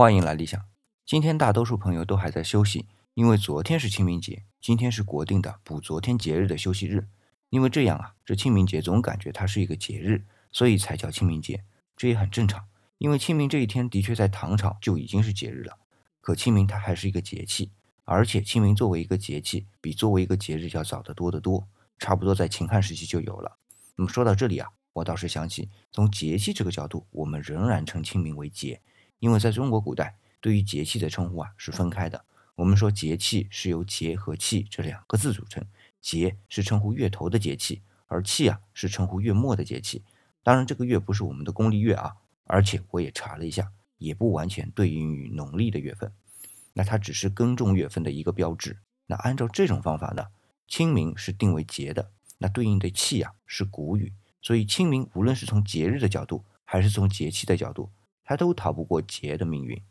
欢迎来理想。今天大多数朋友都还在休息，因为昨天是清明节，今天是国定的补昨天节日的休息日。因为这样啊，这清明节总感觉它是一个节日，所以才叫清明节。这也很正常，因为清明这一天的确在唐朝就已经是节日了。可清明它还是一个节气，而且清明作为一个节气，比作为一个节日要早得多得多，差不多在秦汉时期就有了。那么说到这里啊，我倒是想起，从节气这个角度，我们仍然称清明为节。因为在中国古代，对于节气的称呼啊是分开的。我们说节气是由节和气这两个字组成，节是称呼月头的节气，而气啊是称呼月末的节气。当然，这个月不是我们的公历月啊，而且我也查了一下，也不完全对应于农历的月份。那它只是耕种月份的一个标志。那按照这种方法呢，清明是定为节的，那对应的气啊是谷雨，所以清明无论是从节日的角度，还是从节气的角度。他都逃不过劫的命运。